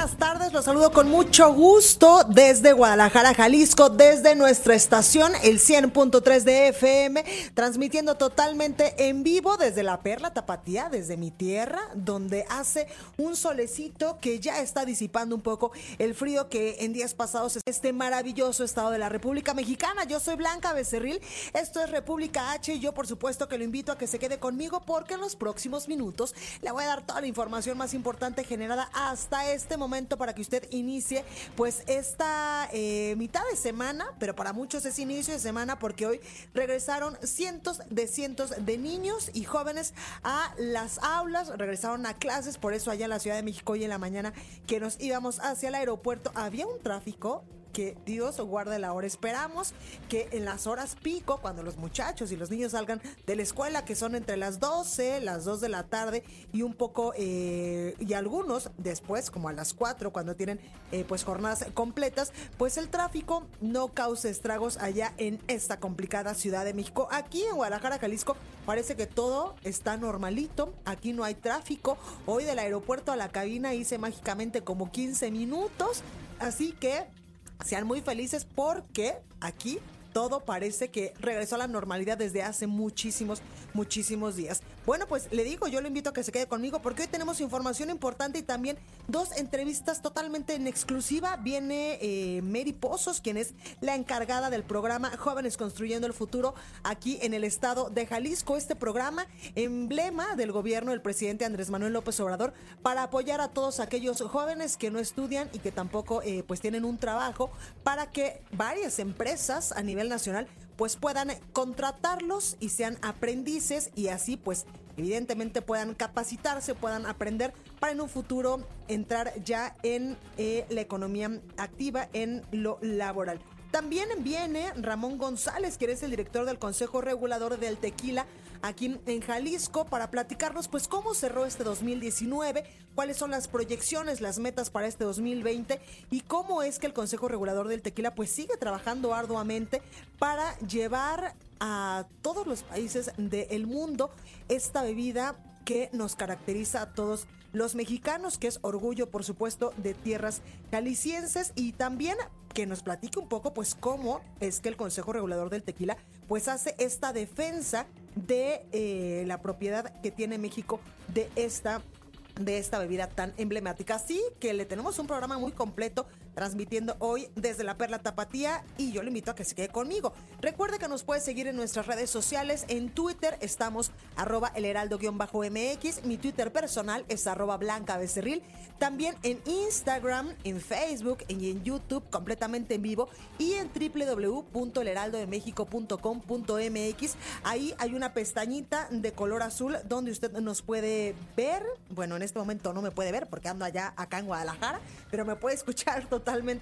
Buenas tardes. Los saludo con mucho gusto desde Guadalajara, Jalisco, desde nuestra estación, el 100.3 de FM, transmitiendo totalmente en vivo desde la Perla Tapatía, desde mi tierra, donde hace un solecito que ya está disipando un poco el frío que en días pasados es este maravilloso estado de la República Mexicana. Yo soy Blanca Becerril, esto es República H y yo por supuesto que lo invito a que se quede conmigo porque en los próximos minutos le voy a dar toda la información más importante generada hasta este momento para que usted inicie pues esta eh, mitad de semana, pero para muchos es inicio de semana porque hoy regresaron cientos de cientos de niños y jóvenes a las aulas, regresaron a clases, por eso allá en la Ciudad de México hoy en la mañana que nos íbamos hacia el aeropuerto había un tráfico que Dios guarde la hora. Esperamos que en las horas pico, cuando los muchachos y los niños salgan de la escuela, que son entre las 12, las 2 de la tarde y un poco, eh, y algunos después, como a las 4, cuando tienen eh, pues jornadas completas, pues el tráfico no cause estragos allá en esta complicada Ciudad de México. Aquí en Guadalajara, Jalisco, parece que todo está normalito. Aquí no hay tráfico. Hoy del aeropuerto a la cabina hice mágicamente como 15 minutos. Así que sean muy felices porque aquí todo parece que regresó a la normalidad desde hace muchísimos, muchísimos días. Bueno, pues le digo, yo lo invito a que se quede conmigo porque hoy tenemos información importante y también dos entrevistas totalmente en exclusiva. Viene eh, Mary Pozos, quien es la encargada del programa Jóvenes Construyendo el Futuro aquí en el estado de Jalisco. Este programa, emblema del gobierno del presidente Andrés Manuel López Obrador, para apoyar a todos aquellos jóvenes que no estudian y que tampoco eh, pues tienen un trabajo para que varias empresas a nivel nacional pues puedan contratarlos y sean aprendices y así pues evidentemente puedan capacitarse, puedan aprender para en un futuro entrar ya en eh, la economía activa, en lo laboral. También viene Ramón González, que es el director del Consejo Regulador del Tequila aquí en Jalisco, para platicarnos pues cómo cerró este 2019, cuáles son las proyecciones, las metas para este 2020 y cómo es que el Consejo Regulador del Tequila pues sigue trabajando arduamente para llevar a todos los países del mundo esta bebida que nos caracteriza a todos los mexicanos, que es orgullo, por supuesto, de tierras calicienses y también que nos platique un poco, pues, cómo es que el Consejo Regulador del Tequila, pues, hace esta defensa de eh, la propiedad que tiene México de esta de esta bebida tan emblemática. Así que le tenemos un programa muy completo transmitiendo hoy desde la Perla Tapatía y yo le invito a que se quede conmigo. Recuerde que nos puede seguir en nuestras redes sociales. En Twitter estamos arroba el heraldo-mx. Mi Twitter personal es arroba blanca becerril. También en Instagram, en Facebook y en YouTube completamente en vivo y en www.elheraldodemexico.com.mx. Ahí hay una pestañita de color azul donde usted nos puede ver. Bueno, en este momento no me puede ver porque ando allá acá en Guadalajara, pero me puede escuchar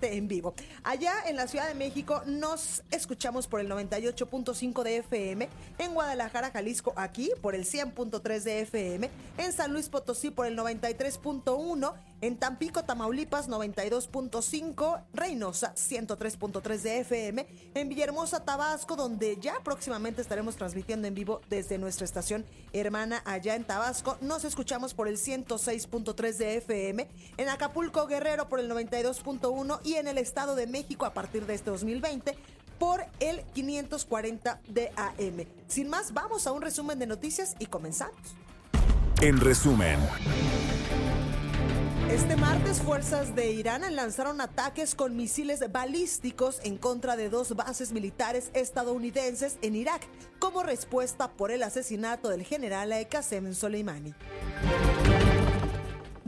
en vivo. Allá en la Ciudad de México nos escuchamos por el 98.5 de FM, en Guadalajara, Jalisco, aquí por el 100.3 de FM, en San Luis Potosí por el 93.1 en Tampico, Tamaulipas 92.5, Reynosa 103.3 de FM, en Villahermosa, Tabasco, donde ya próximamente estaremos transmitiendo en vivo desde nuestra estación hermana allá en Tabasco. Nos escuchamos por el 106.3 de FM, en Acapulco, Guerrero por el 92.1 y en el Estado de México a partir de este 2020 por el 540 de AM. Sin más, vamos a un resumen de noticias y comenzamos. En resumen. Este martes, fuerzas de Irán lanzaron ataques con misiles balísticos en contra de dos bases militares estadounidenses en Irak, como respuesta por el asesinato del general Qasem Soleimani.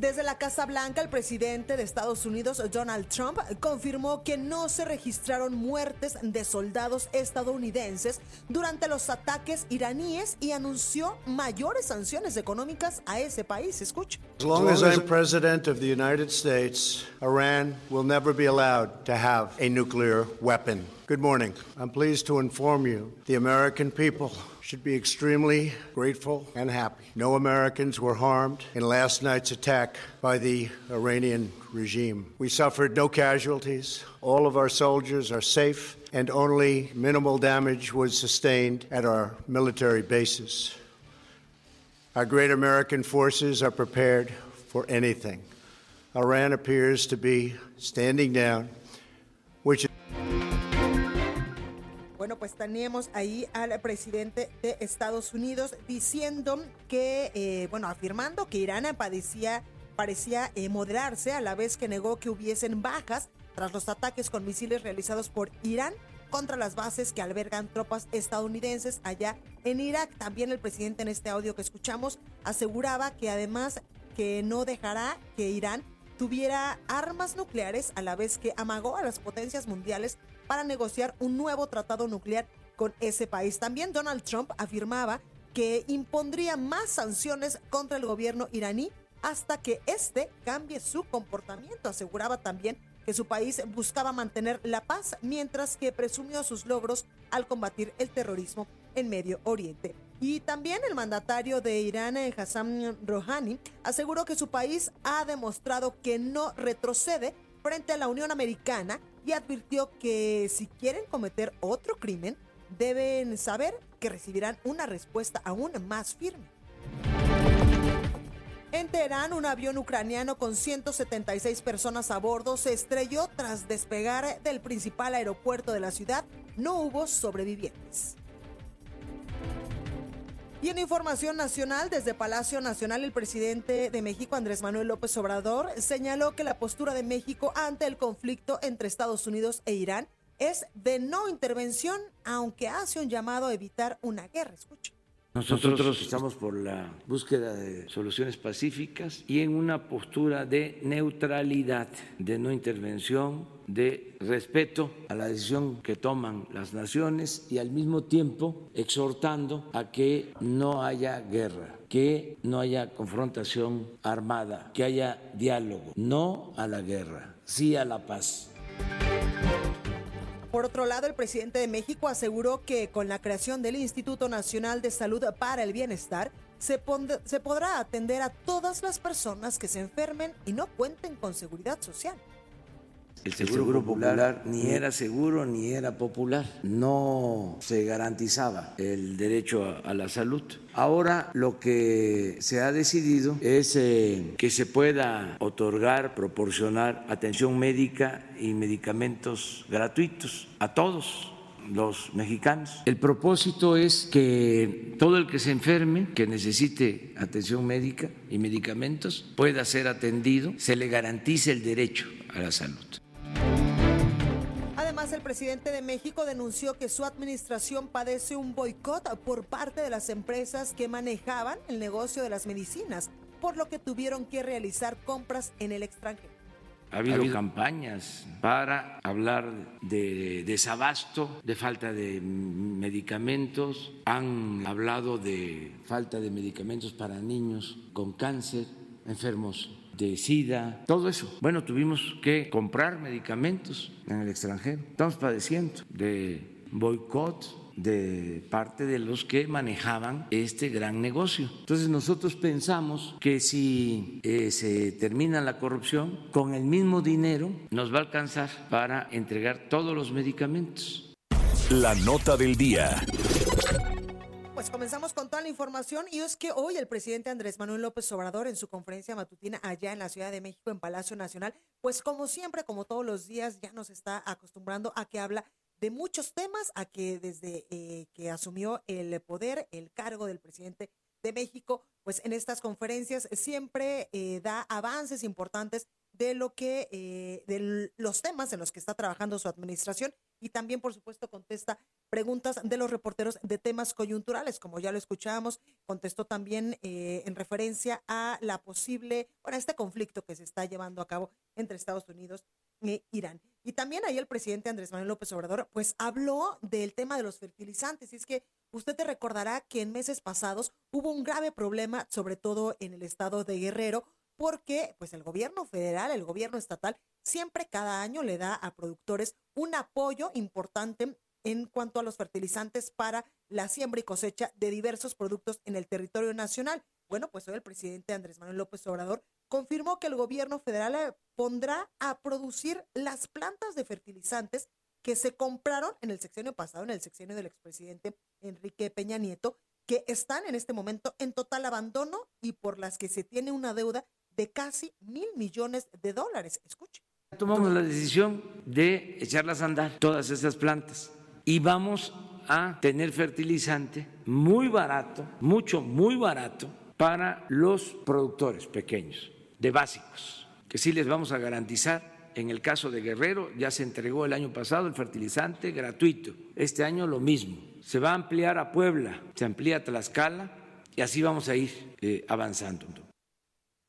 Desde la Casa Blanca, el presidente de Estados Unidos, Donald Trump, confirmó que no se registraron muertes de soldados estadounidenses durante los ataques iraníes y anunció mayores sanciones económicas a ese país. Escucha. As long as I'm president of the United States, Iran will never be allowed to have a nuclear weapon. Good morning. I'm pleased to inform you the American people should be extremely grateful and happy. No Americans were harmed in last night's attack by the Iranian regime. We suffered no casualties. All of our soldiers are safe, and only minimal damage was sustained at our military bases. Our great American forces are prepared for anything. Iran appears to be standing down, Bueno, pues teníamos ahí al presidente de Estados Unidos diciendo que, eh, bueno, afirmando que Irán padecía, parecía eh, moderarse a la vez que negó que hubiesen bajas tras los ataques con misiles realizados por Irán contra las bases que albergan tropas estadounidenses allá en Irak. También el presidente en este audio que escuchamos aseguraba que además que no dejará que Irán tuviera armas nucleares a la vez que amagó a las potencias mundiales para negociar un nuevo tratado nuclear con ese país. También Donald Trump afirmaba que impondría más sanciones contra el gobierno iraní hasta que éste cambie su comportamiento. Aseguraba también que su país buscaba mantener la paz mientras que presumió sus logros al combatir el terrorismo en Medio Oriente. Y también el mandatario de Irán, Hassan Rouhani, aseguró que su país ha demostrado que no retrocede frente a la Unión Americana y advirtió que si quieren cometer otro crimen, deben saber que recibirán una respuesta aún más firme. En Teherán, un avión ucraniano con 176 personas a bordo se estrelló tras despegar del principal aeropuerto de la ciudad. No hubo sobrevivientes. Y en información nacional, desde Palacio Nacional, el presidente de México, Andrés Manuel López Obrador, señaló que la postura de México ante el conflicto entre Estados Unidos e Irán es de no intervención, aunque hace un llamado a evitar una guerra. Escucha. Nosotros estamos por la búsqueda de soluciones pacíficas y en una postura de neutralidad, de no intervención, de respeto a la decisión que toman las naciones y al mismo tiempo exhortando a que no haya guerra, que no haya confrontación armada, que haya diálogo, no a la guerra, sí a la paz. Por otro lado, el presidente de México aseguró que con la creación del Instituto Nacional de Salud para el Bienestar, se, podrá atender a todas las personas que se enfermen y no cuenten con seguridad social. El seguro, popular, ni era seguro ni era popular. No se garantizaba el derecho a, a la salud. Ahora lo que se ha decidido es eh, que se pueda otorgar, proporcionar atención médica y medicamentos gratuitos a todos los mexicanos. El propósito es que todo el que se enferme, que necesite atención médica y medicamentos, pueda ser atendido, se le garantice el derecho a la salud. Además, el presidente de México denunció que su administración padece un boicot por parte de las empresas que manejaban el negocio de las medicinas, por lo que tuvieron que realizar compras en el extranjero. Ha habido, ha habido, campañas para hablar de desabasto, de falta de medicamentos. Han hablado de falta de medicamentos para niños con cáncer, enfermos de SIDA, todo eso. Bueno, tuvimos que comprar medicamentos en el extranjero. Estamos padeciendo de boicot de parte de los que manejaban este gran negocio. Entonces nosotros pensamos que si eh, se termina la corrupción, con el mismo dinero nos va a alcanzar para entregar todos los medicamentos. La nota del día. Pues comenzamos con toda la información y es que hoy el presidente Andrés Manuel López Obrador en su conferencia matutina allá en la Ciudad de México en Palacio Nacional, pues como siempre, como todos los días, ya nos está acostumbrando a que habla de muchos temas, a que desde eh, que asumió el poder, el cargo del presidente de México, pues en estas conferencias siempre eh, da avances importantes de lo que, eh, de los temas en los que está trabajando su administración y también, por supuesto, contesta preguntas de los reporteros de temas coyunturales, como ya lo escuchábamos, contestó también eh, en referencia a la posible, bueno, este conflicto que se está llevando a cabo entre Estados Unidos e Irán. Y también ahí el presidente Andrés Manuel López Obrador, pues habló del tema de los fertilizantes. Y es que usted te recordará que en meses pasados hubo un grave problema, sobre todo en el estado de Guerrero, porque pues el gobierno federal, el gobierno estatal, siempre cada año le da a productores un apoyo importante en cuanto a los fertilizantes para la siembra y cosecha de diversos productos en el territorio nacional. Bueno, pues hoy el presidente Andrés Manuel López Obrador confirmó que el gobierno federal eh, pondrá a producir las plantas de fertilizantes que se compraron en el sexenio pasado, en el sexenio del expresidente Enrique Peña Nieto, que están en este momento en total abandono y por las que se tiene una deuda de casi mil millones de dólares. Escuche. Tomamos la decisión de echarlas a andar, todas esas plantas, y vamos a tener fertilizante muy barato, mucho, muy barato para los productores pequeños, de básicos, que sí les vamos a garantizar. En el caso de Guerrero ya se entregó el año pasado el fertilizante gratuito. Este año lo mismo. Se va a ampliar a Puebla, se amplía a Tlaxcala y así vamos a ir eh, avanzando.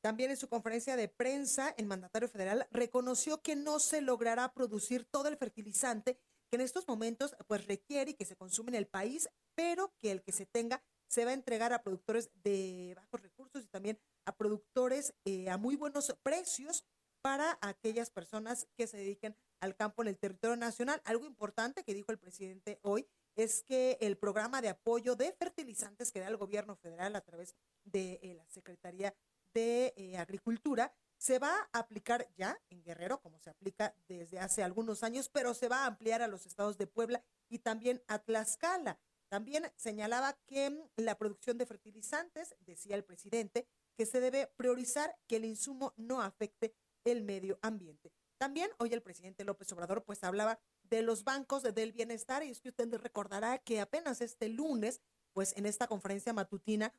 También en su conferencia de prensa, el mandatario federal reconoció que no se logrará producir todo el fertilizante que en estos momentos pues requiere y que se consume en el país, pero que el que se tenga se va a entregar a productores de bajos recursos y también a productores eh, a muy buenos precios para aquellas personas que se dediquen al campo en el territorio nacional. Algo importante que dijo el presidente hoy es que el programa de apoyo de fertilizantes que da el gobierno federal a través de eh, la Secretaría de eh, Agricultura se va a aplicar ya en Guerrero, como se aplica desde hace algunos años, pero se va a ampliar a los estados de Puebla y también a Tlaxcala. También señalaba que la producción de fertilizantes, decía el presidente, que se debe priorizar que el insumo no afecte el medio ambiente. También hoy el presidente López Obrador pues hablaba de los bancos del bienestar y es que usted recordará que apenas este lunes pues en esta conferencia matutina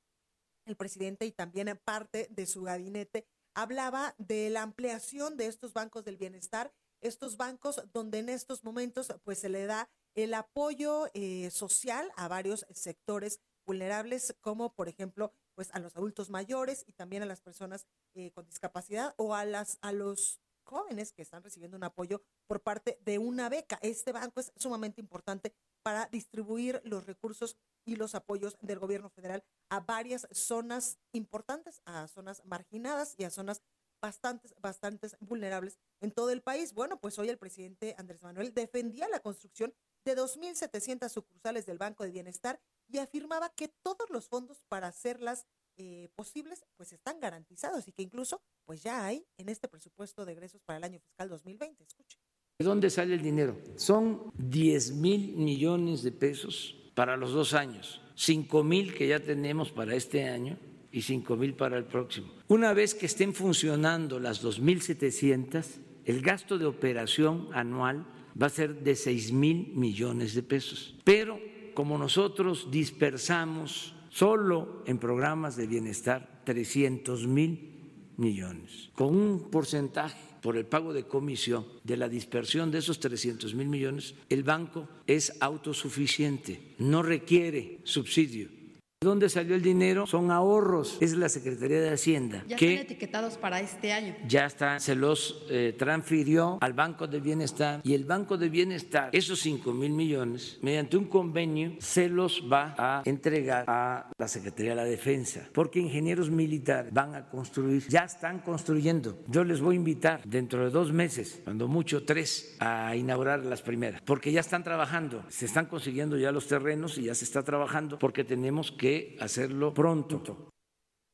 el presidente y también parte de su gabinete hablaba de la ampliación de estos bancos del bienestar, estos bancos donde en estos momentos pues se le da el apoyo eh, social a varios sectores vulnerables, como por ejemplo, pues a los adultos mayores y también a las personas eh, con discapacidad o a las a los jóvenes que están recibiendo un apoyo por parte de una beca. Este banco es sumamente importante para distribuir los recursos y los apoyos del gobierno federal a varias zonas importantes, a zonas marginadas y a zonas bastantes, bastantes vulnerables en todo el país. Bueno, pues hoy el presidente Andrés Manuel defendía la construcción de 2.700 sucursales del Banco de Bienestar y afirmaba que todos los fondos para hacerlas eh, posibles pues están garantizados y que incluso pues ya hay en este presupuesto de egresos para el año fiscal 2020. Escuche. ¿De dónde sale el dinero? Son 10 mil millones de pesos para los dos años, 5 mil que ya tenemos para este año y 5 mil para el próximo. Una vez que estén funcionando las 2.700, el gasto de operación anual va a ser de 6 mil millones de pesos. Pero como nosotros dispersamos solo en programas de bienestar 300 mil millones, con un porcentaje por el pago de comisión de la dispersión de esos 300 mil millones, el banco es autosuficiente, no requiere subsidio dónde salió el dinero? Son ahorros. Es la Secretaría de Hacienda. Ya están etiquetados para este año. Ya está, se los eh, transfirió al Banco de Bienestar y el Banco de Bienestar, esos 5 mil millones, mediante un convenio, se los va a entregar a la Secretaría de la Defensa, porque ingenieros militares van a construir, ya están construyendo. Yo les voy a invitar dentro de dos meses, cuando mucho tres, a inaugurar las primeras, porque ya están trabajando, se están consiguiendo ya los terrenos y ya se está trabajando, porque tenemos que hacerlo pronto.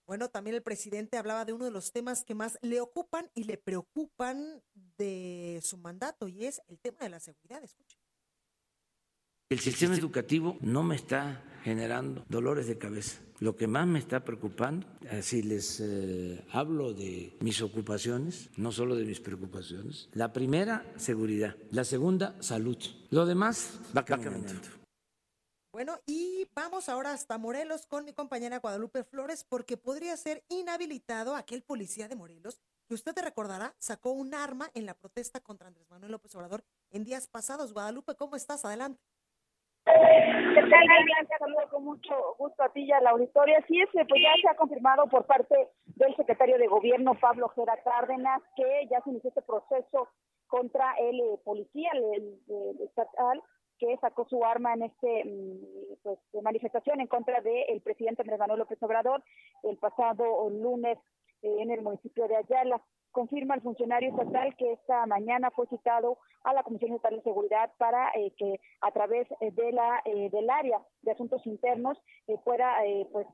Bueno, también el presidente hablaba de uno de los temas que más le ocupan y le preocupan de su mandato y es el tema de la seguridad. Escuche. El sistema educativo no me está generando dolores de cabeza. Lo que más me está preocupando, si les eh, hablo de mis ocupaciones, no solo de mis preocupaciones, la primera, seguridad. La segunda, salud. Lo demás va caminando. Bueno, y vamos ahora hasta Morelos con mi compañera Guadalupe Flores porque podría ser inhabilitado aquel policía de Morelos que usted te recordará sacó un arma en la protesta contra Andrés Manuel López Obrador en días pasados. Guadalupe, ¿cómo estás? Adelante. ¿Qué tal? Saludo con mucho gusto a ti y a la auditoria. Sí, es, pues ya se ha confirmado por parte del secretario de Gobierno, Pablo Gera Cárdenas, que ya se inició este proceso contra el eh, policía el, estatal que sacó su arma en este mm, pues, manifestación en contra del presidente Andrés Manuel López Obrador el pasado lunes eh, en el municipio de Ayala. Confirma el funcionario estatal que esta mañana fue citado a la Comisión Estatal de Seguridad para eh, que a través de la del área de asuntos internos pueda pues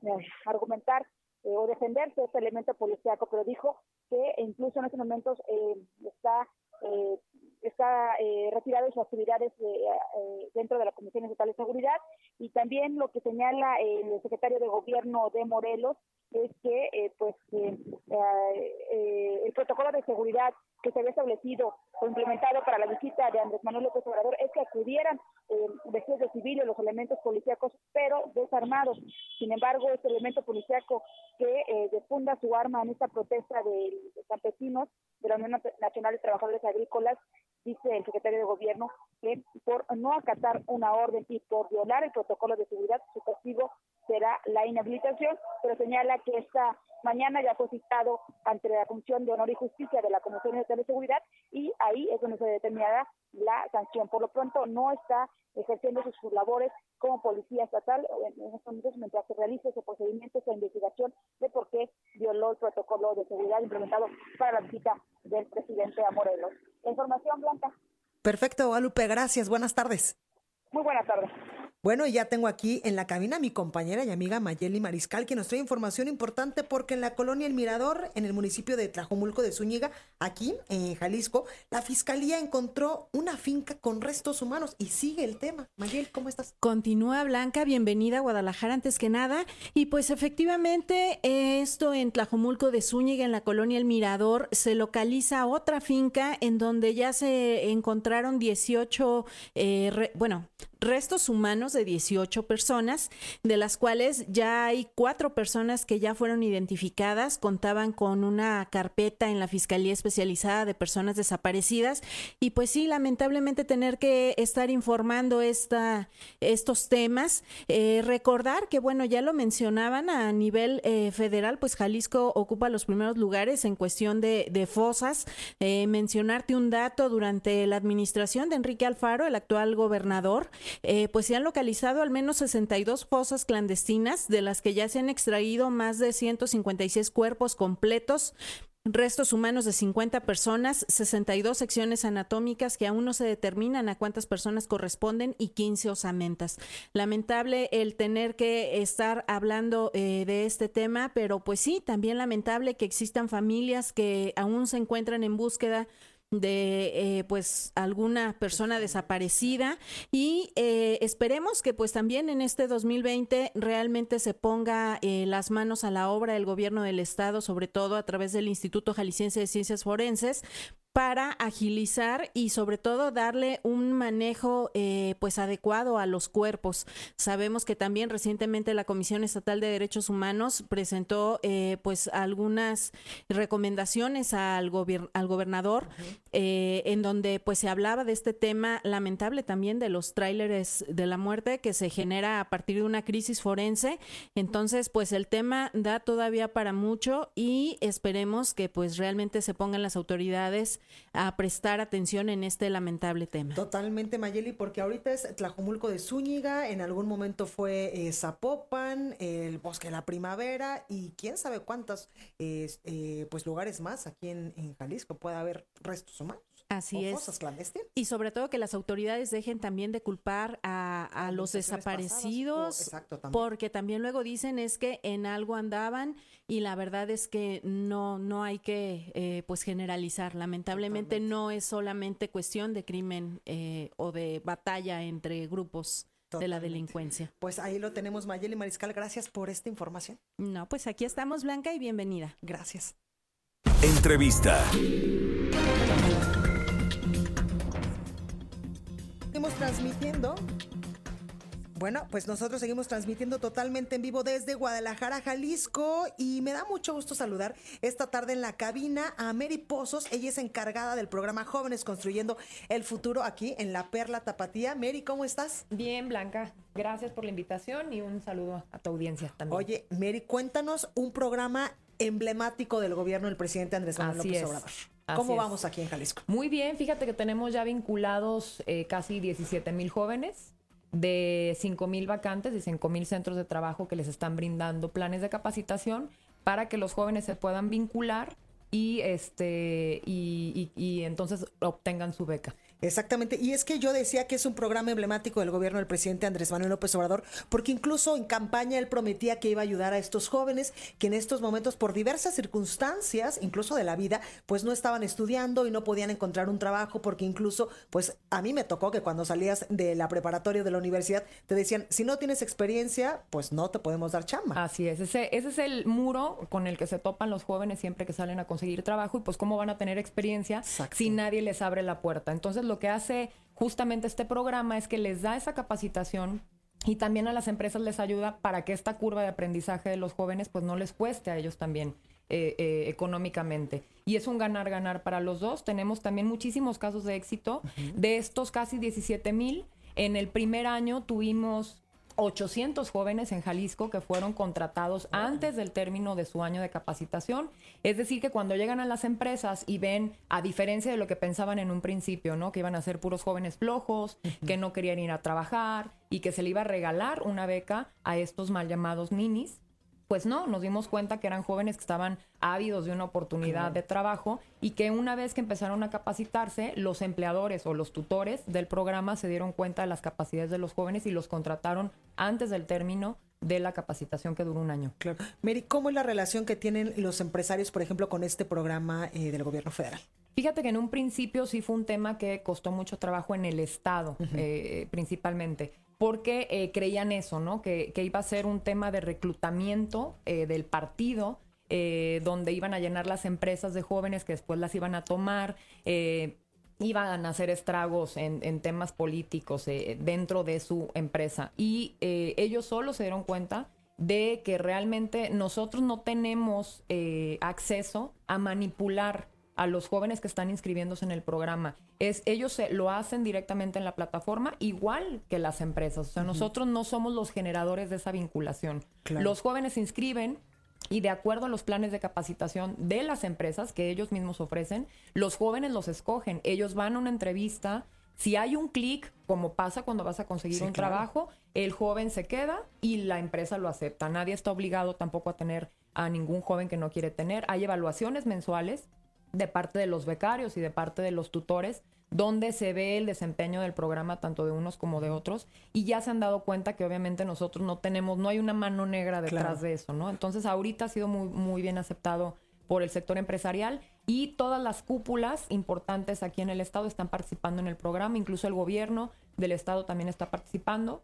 argumentar o defenderse este elemento policíaco, pero dijo que incluso en estos momentos está eh, está eh, retirado de sus actividades eh, dentro de la Comisión Estatal de Seguridad y también lo que señala el secretario de Gobierno de Morelos es que pues el protocolo de seguridad que se había establecido o implementado para la visita de Andrés Manuel López Obrador es que acudieran vestidos de civiles los elementos policíacos, pero desarmados. Sin embargo, este elemento policíaco que eh, defunda su arma en esta protesta de, campesinos de la Unión Nacional de Trabajadores Agrícolas, dice el secretario de Gobierno que por no acatar una orden y por violar el protocolo de seguridad, su castigo será la inhabilitación, pero señala que esta mañana ya fue citado ante la Función de Honor y Justicia de la Comisión de Seguridad y ahí es donde se determinará la sanción. Por lo pronto no está ejerciendo sus labores como policía estatal en estos momentos mientras se realiza ese procedimiento, esa investigación de por qué violó el protocolo de seguridad implementado para la visita del presidente a. La información, Blanca. Perfecto, Guadalupe, gracias. Buenas tardes. Muy buenas tardes. Bueno, ya tengo aquí en la cabina a mi compañera y amiga Mayeli Mariscal, que nos trae información importante porque en la colonia El Mirador, en el municipio de Tlajomulco de Zúñiga, aquí en Jalisco, la fiscalía encontró una finca con restos humanos y sigue el tema. Mayeli, ¿cómo estás? Continúa Blanca, bienvenida a Guadalajara antes que nada. Y pues efectivamente, esto en Tlajomulco de Zúñiga, en la colonia El Mirador, se localiza otra finca en donde ya se encontraron 18, eh, bueno, restos humanos de 18 personas, de las cuales ya hay cuatro personas que ya fueron identificadas, contaban con una carpeta en la Fiscalía Especializada de Personas Desaparecidas y pues sí, lamentablemente tener que estar informando esta, estos temas. Eh, recordar que, bueno, ya lo mencionaban a nivel eh, federal, pues Jalisco ocupa los primeros lugares en cuestión de, fosas. Eh, mencionarte un dato, durante la administración de Enrique Alfaro, el actual gobernador, eh, pues se han localizado al menos 62 fosas clandestinas, de las que ya se han extraído más de 156 cuerpos completos restos humanos de 50 personas, 62 secciones anatómicas que aún no se determinan a cuántas personas corresponden y 15 osamentas. Lamentable el tener que estar hablando eh, de este tema, pero pues sí, también lamentable que existan familias que aún se encuentran en búsqueda de eh, pues alguna persona desaparecida y eh, esperemos que pues también en este 2020 realmente se ponga eh, las manos a la obra del gobierno del estado sobre todo a través del Instituto Jalisciense de Ciencias Forenses para agilizar y sobre todo darle un manejo eh, pues adecuado a los cuerpos. Sabemos que también recientemente la Comisión Estatal de Derechos Humanos presentó eh, pues algunas recomendaciones al, al gobernador eh, en donde pues se hablaba de este tema lamentable también de los tráileres de la muerte que se genera a partir de una crisis forense. Entonces pues el tema da todavía para mucho y esperemos que pues realmente se pongan las autoridades a prestar atención en este lamentable tema. Totalmente, Mayeli, porque ahorita es Tlajomulco de Zúñiga, en algún momento fue eh, Zapopan, el Bosque de la Primavera y quién sabe cuántos eh, pues lugares más aquí en, en Jalisco puede haber restos humanos. Así es. Y sobre todo que las autoridades dejen también de culpar a, los desaparecidos, porque también luego dicen es que en algo andaban y la verdad es que no no hay que eh, pues generalizar. Lamentablemente no es solamente cuestión de crimen eh, o de batalla entre grupos. de la delincuencia. Pues ahí lo tenemos, Mayeli Mariscal. Gracias por esta información. No, pues aquí estamos, Blanca, y bienvenida. Gracias. Entrevista. Transmitiendo Bueno, pues nosotros seguimos transmitiendo totalmente en vivo desde Guadalajara, Jalisco, y me da mucho gusto saludar esta tarde en la cabina a Mary Pozos. Ella es encargada del programa Jóvenes Construyendo el Futuro aquí en La Perla Tapatía. Mary, ¿cómo estás? Bien, Blanca. Gracias por la invitación y un saludo a tu audiencia también. Oye, Mary, cuéntanos un programa emblemático del gobierno del presidente Andrés Manuel Así López es. Así ¿Cómo es. vamos aquí en Jalisco? Muy bien, fíjate que tenemos ya vinculados eh, casi 17 mil jóvenes de 5 mil vacantes y 5 mil centros de trabajo que les están brindando planes de capacitación para que los jóvenes se puedan vincular y este y, y- y entonces obtengan su beca. Exactamente, y es que yo decía que es un programa emblemático del gobierno del presidente Andrés Manuel López Obrador, porque incluso en campaña él prometía que iba a ayudar a estos jóvenes que en estos momentos, por diversas circunstancias, incluso de la vida, pues no estaban estudiando y no podían encontrar un trabajo, porque incluso, pues a mí me tocó que cuando salías de la preparatoria o de la universidad, te decían, si no tienes experiencia, pues no te podemos dar chamba. Así es, ese, ese es el muro con el que se topan los jóvenes siempre que salen a conseguir trabajo y pues cómo van a tener experiencia Exacto. si nadie les abre la puerta. Entonces lo que hace justamente este programa es que les da esa capacitación y también a las empresas les ayuda para que esta curva de aprendizaje de los jóvenes pues no les cueste a ellos también eh, eh, económicamente. Y es un ganar-ganar para los dos. Tenemos también muchísimos casos de éxito. De estos casi 17 mil, en el primer año tuvimos 800 jóvenes en Jalisco que fueron contratados antes del término de su año de capacitación. Es decir, que cuando llegan a las empresas y ven, a diferencia de lo que pensaban en un principio, ¿no? Que iban a ser puros jóvenes flojos, que no querían ir a trabajar y que se le iba a regalar una beca a estos mal llamados ninis. Pues no, nos dimos cuenta que eran jóvenes que estaban ávidos de una oportunidad de trabajo y que una vez que empezaron a capacitarse, los empleadores o los tutores del programa se dieron cuenta de las capacidades de los jóvenes y los contrataron antes del término de la capacitación que duró un año. Claro. Mary, ¿cómo es la relación que tienen los empresarios, por ejemplo, con este programa eh, del gobierno federal? Fíjate que en un principio sí fue un tema que costó mucho trabajo en el Estado, eh, principalmente, porque eh, creían eso, ¿no? Que, iba a ser un tema de reclutamiento eh, del partido, eh, donde iban a llenar las empresas de jóvenes que después las iban a tomar. eh, iban a hacer estragos en, en temas políticos dentro de su empresa. Y ellos solo se dieron cuenta de que realmente nosotros no tenemos acceso a manipular a los jóvenes que están inscribiéndose en el programa. Es, ellos se, lo hacen directamente en la plataforma, igual que las empresas. O sea, nosotros no somos los generadores de esa vinculación. Claro. Los jóvenes se inscriben y de acuerdo a los planes de capacitación de las empresas que ellos mismos ofrecen, los jóvenes los escogen. Ellos van a una entrevista. Si hay un clic, como pasa cuando vas a conseguir Sí, un claro. trabajo, el joven se queda y la empresa lo acepta. Nadie está obligado tampoco a tener a ningún joven que no quiere tener. Hay evaluaciones mensuales de parte de los becarios y de parte de los tutores, donde se ve el desempeño del programa tanto de unos como de otros, y ya se han dado cuenta que obviamente nosotros no tenemos, no hay una mano negra detrás Claro. de eso, ¿no? Entonces ahorita ha sido muy, muy bien aceptado por el sector empresarial y todas las cúpulas importantes aquí en el estado están participando en el programa, incluso el gobierno del estado también está participando,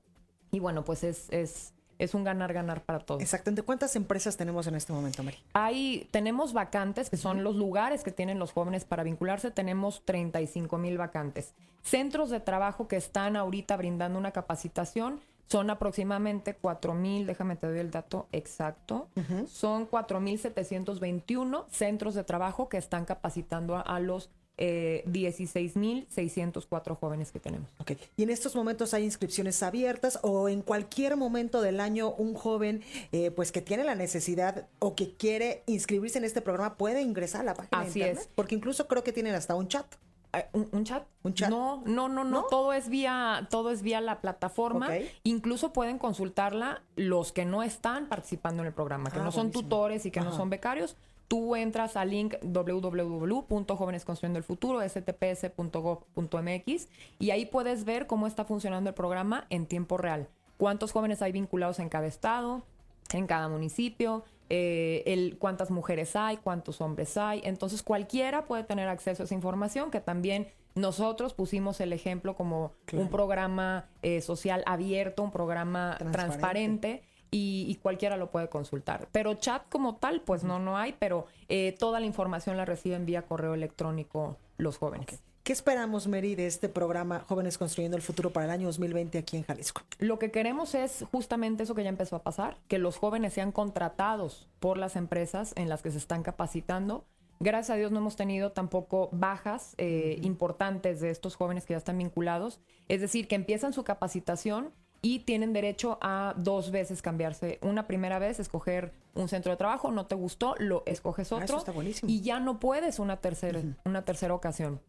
y bueno, pues es, es, es un ganar-ganar para todos. Exactamente. ¿Cuántas empresas tenemos en este momento, Mary? Hay, tenemos vacantes, que son los lugares que tienen los jóvenes para vincularse, tenemos 35 mil vacantes. Centros de trabajo que están ahorita brindando una capacitación son aproximadamente 4 mil, déjame te doy el dato exacto, son 4 mil 721 centros de trabajo que están capacitando a, a los eh, 16 mil 604 jóvenes que tenemos. Ok. Y en estos momentos hay inscripciones abiertas o en cualquier momento del año un joven eh, pues que tiene la necesidad o que quiere inscribirse en este programa puede ingresar a la página Así de internet. es. Porque incluso creo que tienen hasta un chat. Eh, ¿Un, un chat? ¿Un chat? No, no, no, no, ¿No? Todo es vía, todo es vía la plataforma. Incluso pueden consultarla los que no están participando en el programa, que Ah, no son buenísimo. tutores y que no son becarios. Tú entras al link www.jóvenes construyendo el futuro, stps.gov.mx, y ahí puedes ver cómo está funcionando el programa en tiempo real. Cuántos jóvenes hay vinculados en cada estado, en cada municipio, eh, el, cuántas mujeres hay, cuántos hombres hay. Entonces cualquiera puede tener acceso a esa información que también nosotros pusimos el ejemplo como un programa eh, social abierto, un programa Transparente. transparente. Y, y cualquiera lo puede consultar. Pero chat como tal, pues no, no hay, pero eh, toda la información la reciben vía correo electrónico los jóvenes. ¿Qué esperamos, Mary, de este programa Jóvenes Construyendo el Futuro para el año 2020 aquí en Jalisco? Lo que queremos es justamente eso que ya empezó a pasar, que los jóvenes sean contratados por las empresas en las que se están capacitando. Gracias a Dios no hemos tenido tampoco bajas eh, importantes de estos jóvenes que ya están vinculados. Es decir, que empiezan su capacitación y tienen derecho a dos veces cambiarse. Una primera vez, escoger un centro de trabajo, no te gustó, lo escoges Ah, otro. eso está buenísimo. Y ya no puedes una tercera, una tercera ocasión.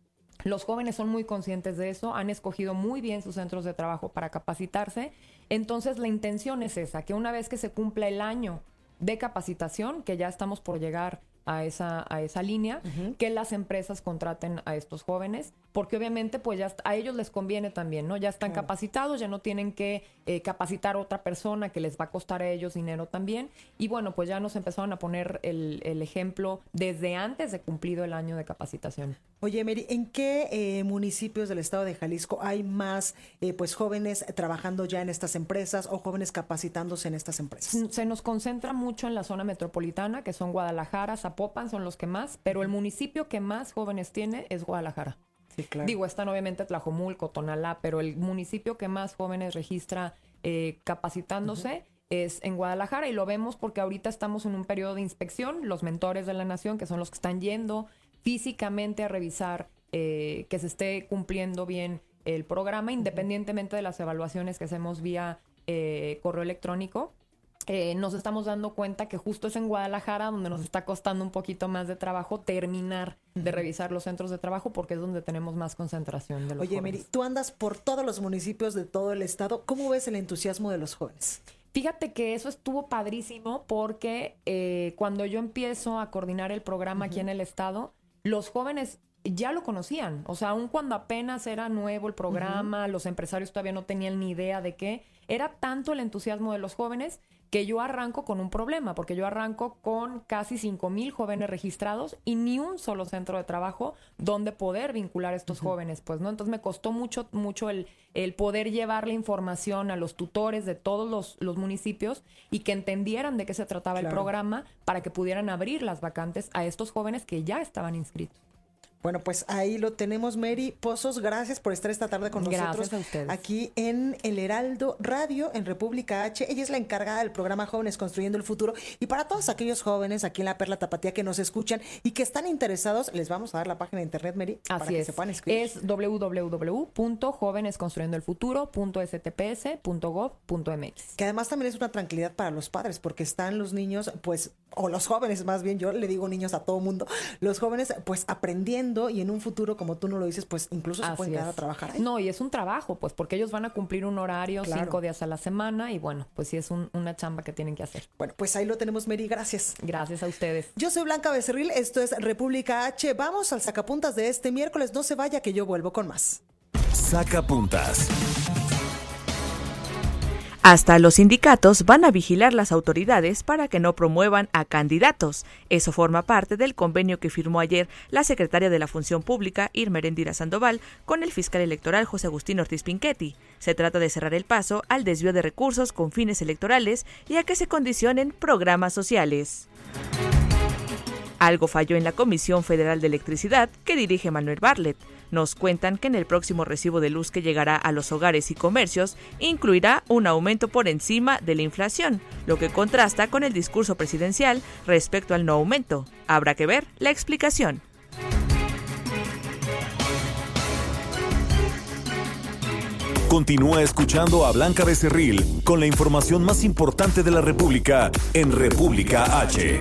Los jóvenes son muy conscientes de eso, han escogido muy bien sus centros de trabajo para capacitarse. Entonces la intención es esa, que una vez que se cumpla el año de capacitación, que ya estamos por llegar a esa, a esa línea, que las empresas contraten a estos jóvenes, porque obviamente pues ya a ellos les conviene también, ¿no? Ya están capacitados, ya no tienen que eh, capacitar a otra persona que les va a costar a ellos dinero también. Y bueno, pues ya nos empezaron a poner el, el ejemplo desde antes de cumplido el año de capacitación. Oye, Mary, ¿en qué eh, municipios del estado de Jalisco hay más eh, pues jóvenes trabajando ya en estas empresas o jóvenes capacitándose en estas empresas? Se nos concentra mucho en la zona metropolitana, que son Guadalajara, Zapopan, son los que más, pero el municipio que más jóvenes tiene es Guadalajara. Sí, claro. Digo, están obviamente Tlajomulco, Tonalá, pero el municipio que más jóvenes registra eh, capacitándose es en Guadalajara y lo vemos porque ahorita estamos en un periodo de inspección, los mentores de la nación, que son los que están yendo físicamente a revisar eh, que se esté cumpliendo bien el programa, independientemente de las evaluaciones que hacemos vía eh, correo electrónico. Eh, nos estamos dando cuenta que justo es en Guadalajara donde nos está costando un poquito más de trabajo terminar de revisar los centros de trabajo porque es donde tenemos más concentración de los Oye, jóvenes. Mary, tú andas por todos los municipios de todo el estado. ¿Cómo ves el entusiasmo de los jóvenes? Fíjate que eso estuvo padrísimo porque eh, cuando yo empiezo a coordinar el programa aquí en el estado, los jóvenes ya lo conocían. O sea, aun cuando apenas era nuevo el programa, los empresarios todavía no tenían ni idea de qué, era tanto el entusiasmo de los jóvenes que yo arranco con un problema, porque yo arranco con casi 5 mil jóvenes registrados y ni un solo centro de trabajo donde poder vincular a estos jóvenes, pues, ¿no? Entonces me costó mucho, mucho el, el poder llevar la información a los tutores de todos los, los municipios y que entendieran de qué se trataba el programa para que pudieran abrir las vacantes a estos jóvenes que ya estaban inscritos. Bueno, pues ahí lo tenemos, Mary Pozos. Gracias por estar esta tarde con Gracias nosotros a ustedes. aquí en El Heraldo Radio en República H. Ella es la encargada del programa Jóvenes Construyendo el Futuro. Y para todos aquellos jóvenes aquí en la Perla Tapatía que nos escuchan y que están interesados, les vamos a dar la página de internet, Mary, para Así que es. se puedan inscribir. Es www.jovenesconstruyendoelfuturo.stps.gov.mx. Que además también es una tranquilidad para los padres, porque están los niños, pues, o los jóvenes más bien, yo le digo niños a todo mundo, los jóvenes, pues, aprendiendo y en un futuro, como tú no lo dices, pues, incluso se Así pueden quedar es. a trabajar ahí. No, y es un trabajo, pues, porque ellos van a cumplir un horario Claro. cinco días a la semana y bueno, pues sí es un- una chamba que tienen que hacer. Bueno, pues ahí lo tenemos, Mary, gracias. Gracias a ustedes. Yo soy Blanca Becerril, esto es República H. Vamos al sacapuntas de este miércoles. No se vaya que yo vuelvo con más. Saca puntas. Hasta los sindicatos van a vigilar las autoridades para que no promuevan a candidatos. Eso forma parte del convenio que firmó ayer la secretaria de la Función Pública, Irma Erendira Sandoval, con el fiscal electoral José Agustín Ortiz Pinchetti. Se trata de cerrar el paso al desvío de recursos con fines electorales y a que se condicionen programas sociales. Algo falló en la Comisión Federal de Electricidad que dirige Manuel Bartlett. Nos cuentan que en el próximo recibo de luz que llegará a los hogares y comercios incluirá un aumento por encima de la inflación, lo que contrasta con el discurso presidencial respecto al no aumento. Habrá que ver la explicación. Continúa escuchando a Blanca Becerril con la información más importante de la República en República H.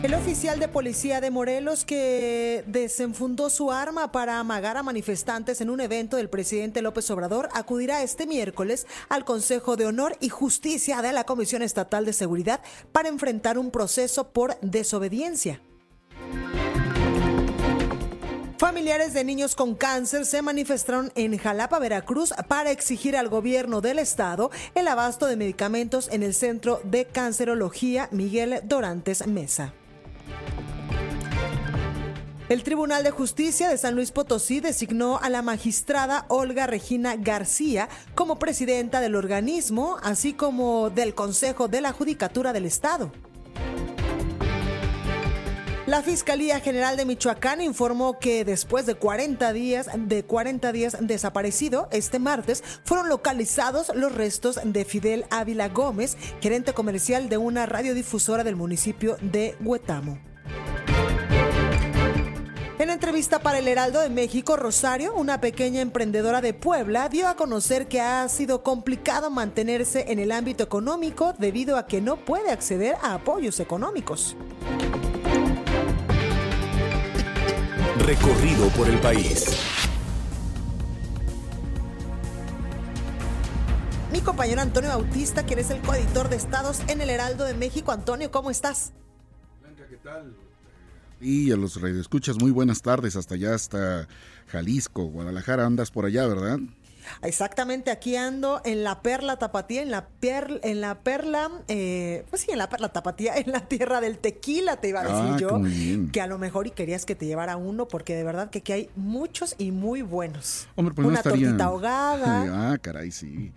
El oficial de policía de Morelos que desenfundó su arma para amagar a manifestantes en un evento del presidente López Obrador acudirá este miércoles al Consejo de Honor y Justicia de la Comisión Estatal de Seguridad para enfrentar un proceso por desobediencia. Familiares de niños con cáncer se manifestaron en Jalapa, Veracruz, para exigir al gobierno del estado el abasto de medicamentos en el Centro de Cancerología Miguel Dorantes Mesa. El Tribunal de Justicia de San Luis Potosí designó a la magistrada Olga Regina García como presidenta del organismo, así como del Consejo de la Judicatura del Estado. La Fiscalía General de Michoacán informó que después de 40 días de 40 días desaparecido, este martes fueron localizados los restos de Fidel Ávila Gómez, gerente comercial de una radiodifusora del municipio de Huetamo. En entrevista para el Heraldo de México, Rosario, una pequeña emprendedora de Puebla, dio a conocer que ha sido complicado mantenerse en el ámbito económico debido a que no puede acceder a apoyos económicos. Recorrido por el país. Mi compañero Antonio Bautista, quien es el coeditor de Estados en el Heraldo de México. Antonio, ¿cómo estás? Blanca, ¿qué tal? Y a los radioescuchas, muy buenas tardes, hasta allá, hasta Jalisco, Guadalajara, andas por allá, ¿verdad? Exactamente, aquí ando en la perla tapatía, en la, per, en la perla, eh, pues sí, en la perla tapatía, en la tierra del tequila, te iba a decir Ah, yo. Que a lo mejor y querías que te llevara uno, porque de verdad que aquí hay muchos y muy buenos. Hombre, pues Una no estaría... tortita ahogada. Ah, caray, sí.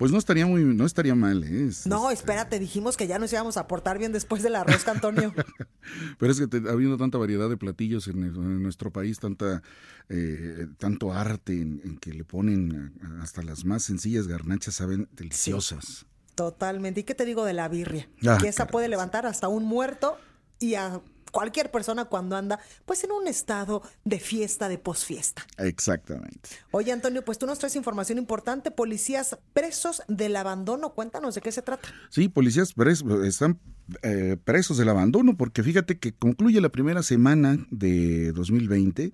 Pues no estaría muy, no estaría mal, ¿eh? Es- No, espérate, dijimos que ya nos íbamos a portar bien después de la rosca, Antonio. Pero es que te- habiendo tanta variedad de platillos en, el- en nuestro país, tanta eh, tanto arte en, en que le ponen hasta las más sencillas garnachas saben deliciosas. Totalmente. ¿Y qué te digo de la birria? Ah, que esa puede levantar hasta un muerto y a cualquier persona cuando anda pues en un estado de fiesta, de posfiesta. Exactamente. Oye, Antonio, pues tú nos traes información importante. Policías presos del abandono. Cuéntanos de qué se trata. Sí, policías pres- están eh, presos del abandono porque fíjate que concluye la primera semana de 2020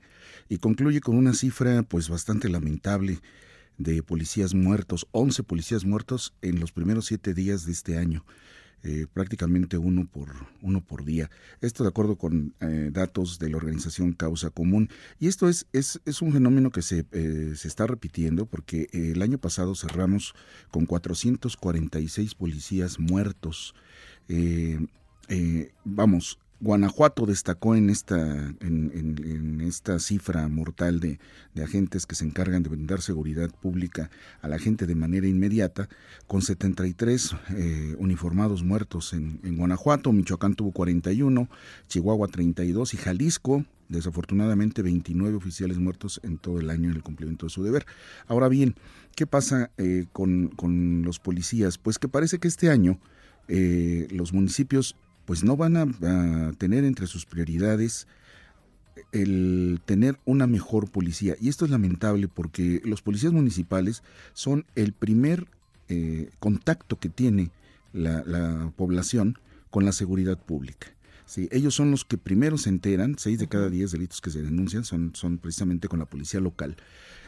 y concluye con una cifra pues bastante lamentable de policías muertos, 11 policías muertos en los primeros siete días de este año. Eh, prácticamente uno por, uno por día. Esto de acuerdo con eh, datos de la organización Causa Común. Y esto es, es, es un fenómeno que se, eh, se está repitiendo porque eh, el año pasado cerramos con 446 policías muertos. Eh, eh, vamos, Guanajuato destacó en esta, en, esta cifra mortal de, de agentes que se encargan de brindar seguridad pública a la gente de manera inmediata, con 73 eh, uniformados muertos en, en Guanajuato, Michoacán tuvo 41, Chihuahua 32 y Jalisco, desafortunadamente, 29 oficiales muertos en todo el año en el cumplimiento de su deber. Ahora bien, ¿qué pasa eh, con, con los policías? Pues que parece que este año eh, los municipios pues no van a, a tener entre sus prioridades el tener una mejor policía. Y esto es lamentable porque los policías municipales son el primer eh, contacto que tiene la, la población con la seguridad pública. Sí, ellos son los que primero se enteran, seis de cada diez delitos que se denuncian son, son precisamente con la policía local.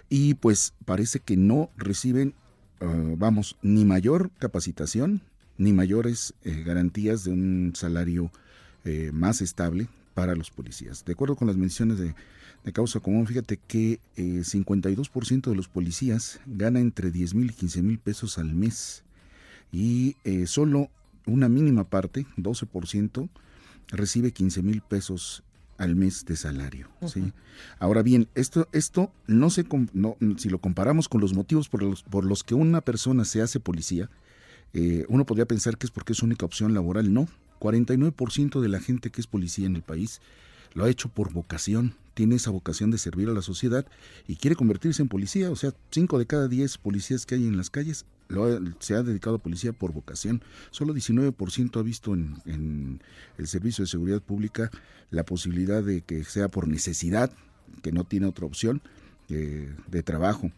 Y pues parece que no reciben, eh, vamos, ni mayor capacitación, ni mayores eh, garantías de un salario eh, más estable para los policías. De acuerdo con las menciones de, de causa común, fíjate que eh, 52% de los policías gana entre 10 mil y 15 mil pesos al mes y eh, solo una mínima parte, 12%, recibe 15 mil pesos al mes de salario. ¿sí? Ahora bien, esto, esto no se no, si lo comparamos con los motivos por los, por los que una persona se hace policía, eh, uno podría pensar que es porque es su única opción laboral. No, 49% de la gente que es policía en el país lo ha hecho por vocación, tiene esa vocación de servir a la sociedad y quiere convertirse en policía. O sea, 5 de cada 10 policías que hay en las calles lo ha- se ha dedicado a policía por vocación. Solo 19% ha visto en, el Servicio de Seguridad Pública la posibilidad de que sea por necesidad, que no tiene otra opción eh, de trabajo.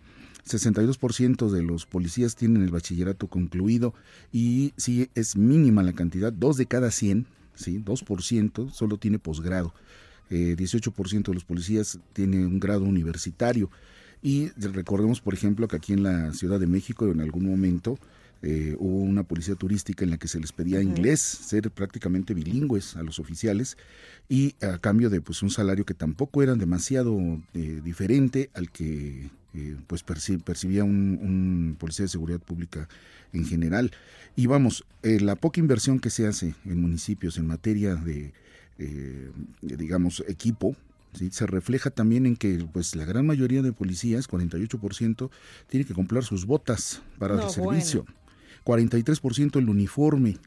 62% de los policías tienen el bachillerato concluido y sí es mínima la cantidad, 2 de cada 100, ¿sí? 2% solo tiene posgrado. Eh, 18% de los policías tiene un grado universitario. Y recordemos, por ejemplo, que aquí en la Ciudad de México en algún momento eh, hubo una policía turística en la que se les pedía inglés, ser prácticamente bilingües a los oficiales y a cambio de pues un salario que tampoco era demasiado eh, diferente al que eh, pues perci- percibía un, un policía de seguridad pública en general. Y vamos, eh, la poca inversión que se hace en municipios en materia de, eh, digamos, equipo, ¿sí? Se refleja también en que pues la gran mayoría de policías, 48%, tiene que comprar sus botas para el servicio. 43% el uniforme,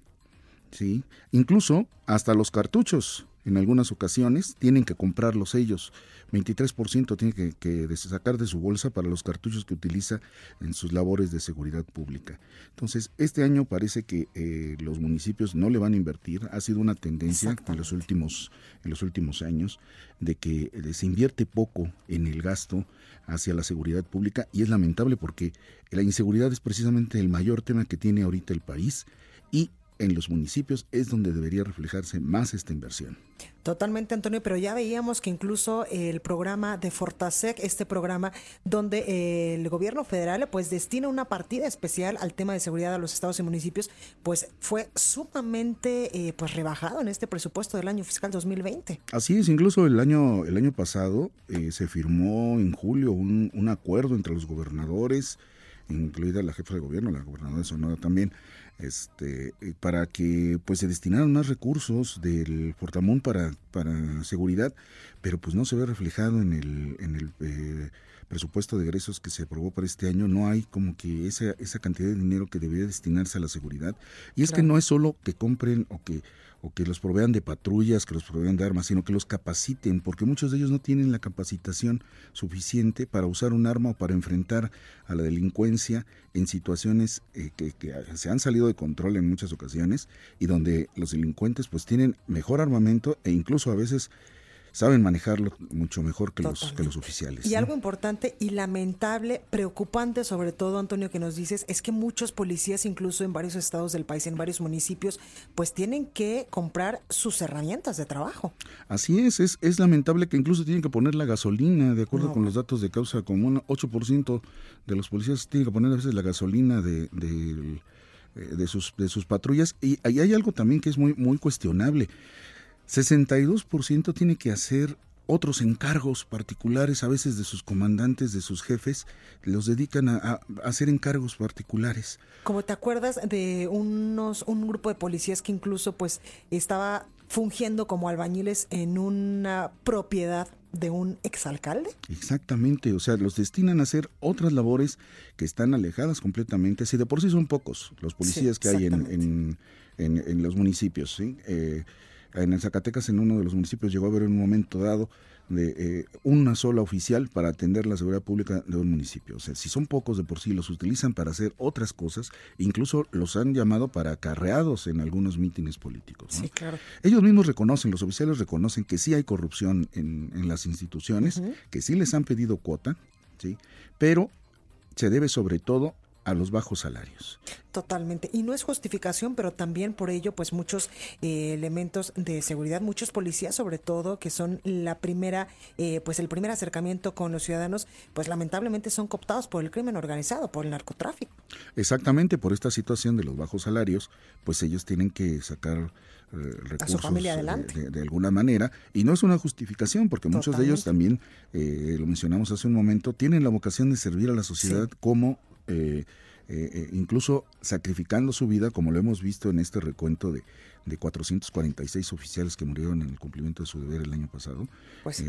¿sí? Incluso hasta los cartuchos en algunas ocasiones tienen que comprarlos ellos. 23% tiene que, que, sacar de su bolsa para los cartuchos que utiliza en sus labores de seguridad pública. Entonces, este año parece que eh, los municipios no le van a invertir. Ha sido una tendencia en los últimos, en los últimos años de que se invierte poco en el gasto hacia la seguridad pública y es lamentable porque la inseguridad es precisamente el mayor tema que tiene ahorita el país y en los municipios es donde debería reflejarse más esta inversión. Totalmente, Antonio, pero ya veíamos que incluso el programa de Fortasec, este programa donde eh, el gobierno federal pues destina una partida especial al tema de seguridad a los estados y municipios, pues fue sumamente eh, pues rebajado en este presupuesto del año fiscal 2020. Así es, incluso el año el año pasado eh, se firmó en julio un, un acuerdo entre los gobernadores, incluida la jefa de gobierno, la gobernadora de Sonora también, este, eh, para que pues se destinaran más recursos del Portamón para, para seguridad, pero pues no se ve reflejado en el, en el eh, presupuesto de egresos que se aprobó para este año, no hay como que esa, esa cantidad de dinero que debería destinarse a la seguridad. Y es que no es solo que compren o que o que los provean de patrullas, que los provean de armas, sino que los capaciten, porque muchos de ellos no tienen la capacitación suficiente para usar un arma o para enfrentar a la delincuencia en situaciones eh, que, que, se han salido de control en muchas ocasiones y donde los delincuentes pues tienen mejor armamento e incluso a veces saben manejarlo mucho mejor que los, que los oficiales. Y algo importante y lamentable, preocupante sobre todo, Antonio, que nos dices, es que muchos policías, incluso en varios estados del país, en varios municipios, pues tienen que comprar sus herramientas de trabajo. Así es, es, es lamentable que incluso tienen que poner la gasolina, de acuerdo con los datos de causa común, 8% de los policías tienen que poner a veces la gasolina de, de eh, de sus, de sus patrullas. Y ahí hay algo también que es muy, muy cuestionable. 62% tiene que hacer otros encargos particulares, a veces de sus comandantes, de sus jefes, los dedican a, hacer encargos particulares. Como te acuerdas de unos un grupo de policías que incluso pues estaba fungiendo como albañiles en una propiedad de un exalcalde. Exactamente, o sea, los destinan a hacer otras labores que están alejadas completamente. Si de por sí son pocos los policías que hay en, en, en, los municipios, ¿sí? Eh, en el Zacatecas, en uno de los municipios, llegó a haber un momento dado de eh, una sola oficial para atender la seguridad pública de un municipio. O sea, si son pocos de por sí, los utilizan para hacer otras cosas, incluso los han llamado para acarreados en algunos mítines políticos. Sí, claro. Ellos mismos reconocen, los oficiales reconocen que sí hay corrupción en, en las instituciones, que sí les han pedido cuota, ¿sí? pero se debe sobre todo a los bajos salarios. Totalmente. Y no es justificación, pero también por ello, pues muchos eh, elementos de seguridad, muchos policías sobre todo, que son la primera, eh, pues el primer acercamiento con los ciudadanos, pues lamentablemente son cooptados por el crimen organizado, por el narcotráfico. Exactamente, por esta situación de los bajos salarios, pues ellos tienen que sacar recursos familia de, alguna manera y no es una justificación porque muchos de ellos también eh, lo mencionamos hace un momento tienen la vocación de servir a la sociedad como eh, eh, eh, incluso sacrificando su vida, como lo hemos visto en este recuento de, de 446 oficiales que murieron en el cumplimiento de su deber el año pasado. Pues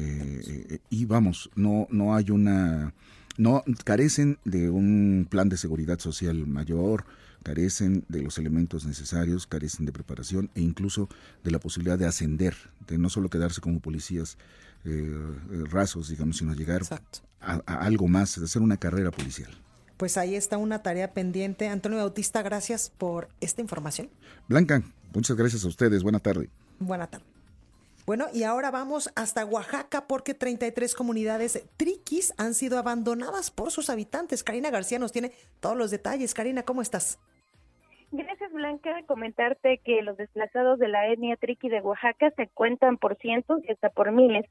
y vamos, no, no hay una, no carecen de un plan de seguridad social mayor, carecen de los elementos necesarios, carecen de preparación e incluso de la posibilidad de ascender, de no solo quedarse como policías rasos, digamos, sino llegar a, a algo más, de hacer una carrera policial pues ahí está una tarea pendiente. Antonio Bautista, gracias por esta información. Blanca, muchas gracias a ustedes. Buena tarde. Buena tarde. Bueno, y ahora vamos hasta Oaxaca porque 33 comunidades triquis han sido abandonadas por sus habitantes. Karina García nos tiene todos los detalles. Karina, ¿cómo estás? Gracias, Blanca. Comentarte que los desplazados de la etnia triqui de Oaxaca se cuentan por cientos y hasta por miles.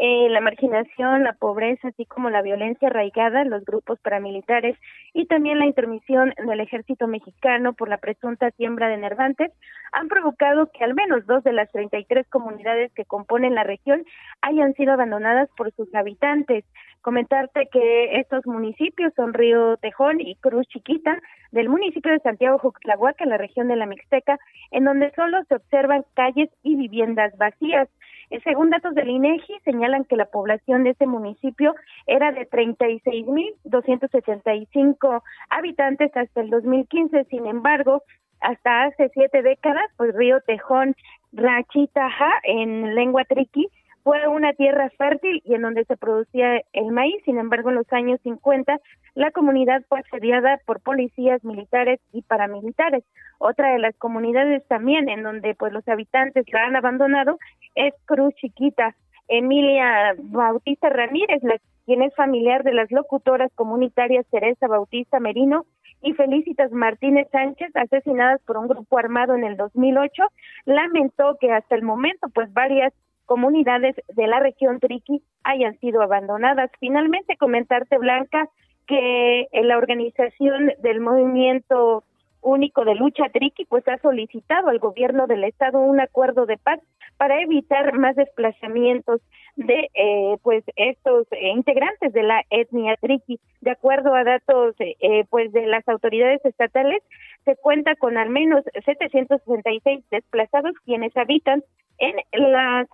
Eh, la marginación, la pobreza, así como la violencia arraigada, los grupos paramilitares y también la intermisión del ejército mexicano por la presunta siembra de nervantes han provocado que al menos dos de las 33 comunidades que componen la región hayan sido abandonadas por sus habitantes. Comentarte que estos municipios son Río Tejón y Cruz Chiquita del municipio de Santiago Juxtlahuaca, en la región de la Mixteca, en donde solo se observan calles y viviendas vacías. Eh, según datos del INEGI, señalan que la población de ese municipio era de 36.275 habitantes hasta el 2015. Sin embargo, hasta hace siete décadas, pues Río Tejón, Rachitaja, en lengua triqui, fue una tierra fértil y en donde se producía el maíz. Sin embargo, en los años 50, la comunidad fue asediada por policías militares y paramilitares. Otra de las comunidades también en donde pues los habitantes la han abandonado es Cruz Chiquita. Emilia Bautista Ramírez, la, quien es familiar de las locutoras comunitarias Teresa Bautista Merino y Felicitas Martínez Sánchez, asesinadas por un grupo armado en el 2008, lamentó que hasta el momento pues varias comunidades de la región Triqui hayan sido abandonadas. Finalmente, comentarte, Blanca, que la organización del movimiento único de lucha Triqui pues ha solicitado al gobierno del estado un acuerdo de paz para evitar más desplazamientos de eh, pues estos eh, integrantes de la etnia Triqui. De acuerdo a datos eh, pues de las autoridades estatales, se cuenta con al menos 766 desplazados quienes habitan en las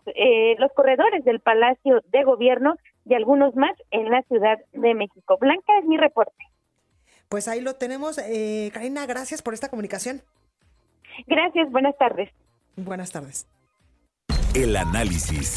los corredores del Palacio de Gobierno y algunos más en la Ciudad de México. Blanca es mi reporte. Pues ahí lo tenemos. Eh, Karina, gracias por esta comunicación. Gracias, buenas tardes. Buenas tardes. El análisis.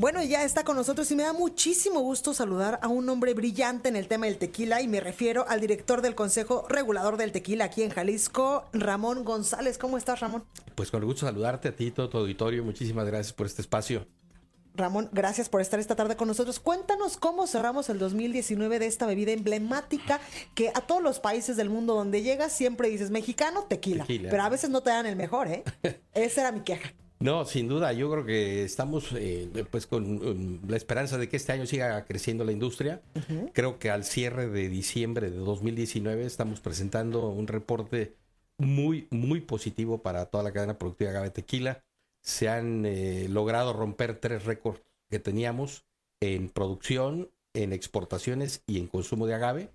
Bueno, ya está con nosotros y me da muchísimo gusto saludar a un hombre brillante en el tema del tequila y me refiero al director del Consejo Regulador del Tequila aquí en Jalisco, Ramón González. ¿Cómo estás, Ramón? Pues con gusto saludarte a ti, todo tu auditorio. Muchísimas gracias por este espacio. Ramón, gracias por estar esta tarde con nosotros. Cuéntanos cómo cerramos el 2019 de esta bebida emblemática que a todos los países del mundo donde llegas siempre dices mexicano, tequila. Pero a veces no te dan el mejor, ¿eh? Esa era mi queja. No, sin duda, yo creo que estamos eh, pues con la esperanza de que este año siga creciendo la industria. Creo que al cierre de diciembre de 2019 estamos presentando un reporte muy, muy positivo para toda la cadena productiva de agave tequila. Se han eh, logrado romper tres récords que teníamos en producción, en exportaciones y en consumo de agave.